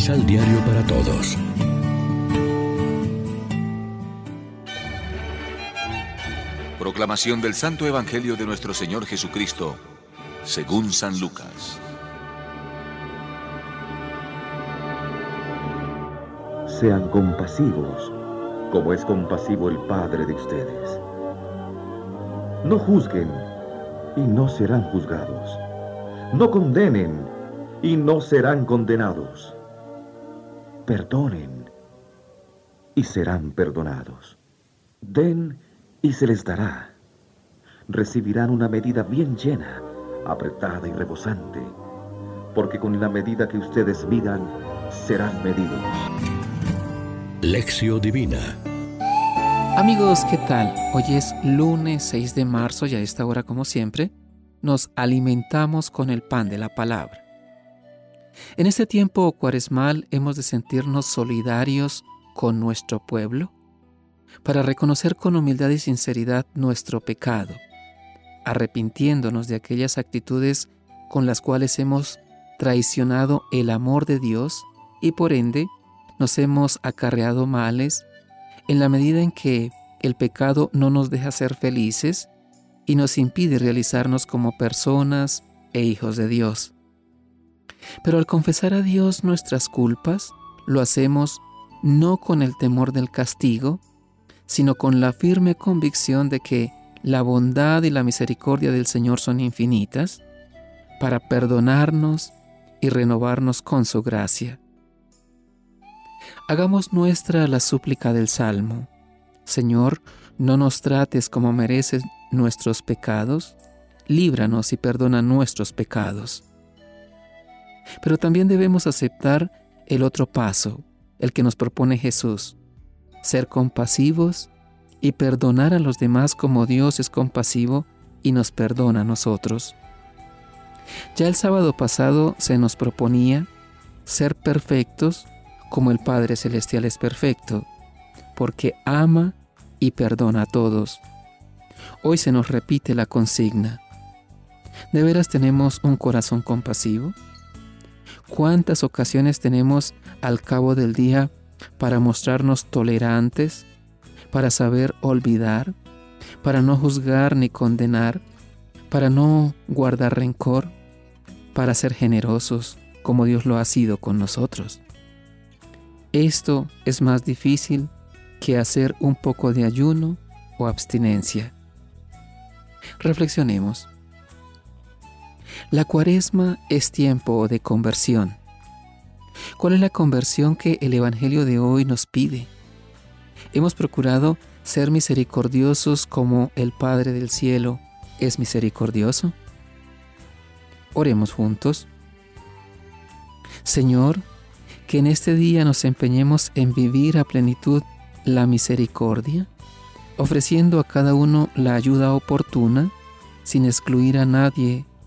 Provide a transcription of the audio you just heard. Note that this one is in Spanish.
Misal Diario para Todos. Proclamación del Santo Evangelio de nuestro Señor Jesucristo, según San Lucas. Sean compasivos, como es compasivo el Padre de ustedes. No juzguen y no serán juzgados. No condenen y no serán condenados. Perdonen y serán perdonados. Den y se les dará. Recibirán una medida bien llena, apretada y rebosante, porque con la medida que ustedes midan, serán medidos. Lección Divina Amigos, ¿qué tal? Hoy es lunes 6 de marzo y a esta hora, como siempre, nos alimentamos con el pan de la palabra. En este tiempo cuaresmal hemos de sentirnos solidarios con nuestro pueblo para reconocer con humildad y sinceridad nuestro pecado, arrepintiéndonos de aquellas actitudes con las cuales hemos traicionado el amor de Dios y por ende nos hemos acarreado males en la medida en que el pecado no nos deja ser felices y nos impide realizarnos como personas e hijos de Dios. Pero al confesar a Dios nuestras culpas, lo hacemos no con el temor del castigo, sino con la firme convicción de que la bondad y la misericordia del Señor son infinitas para perdonarnos y renovarnos con su gracia. Hagamos nuestra la súplica del Salmo. Señor, no nos trates como mereces nuestros pecados, líbranos y perdona nuestros pecados. Pero también debemos aceptar el otro paso, el que nos propone Jesús, ser compasivos y perdonar a los demás como Dios es compasivo y nos perdona a nosotros. Ya el sábado pasado se nos proponía ser perfectos como el Padre Celestial es perfecto, porque ama y perdona a todos. Hoy se nos repite la consigna. ¿De veras tenemos un corazón compasivo? ¿Cuántas ocasiones tenemos al cabo del día para mostrarnos tolerantes, para saber olvidar, para no juzgar ni condenar, para no guardar rencor, para ser generosos como Dios lo ha sido con nosotros? Esto es más difícil que hacer un poco de ayuno o abstinencia. Reflexionemos. La cuaresma es tiempo de conversión. ¿Cuál es la conversión que el Evangelio de hoy nos pide? Hemos procurado ser misericordiosos como el Padre del Cielo es misericordioso. Oremos juntos. Señor, que en este día nos empeñemos en vivir a plenitud la misericordia, ofreciendo a cada uno la ayuda oportuna, sin excluir a nadie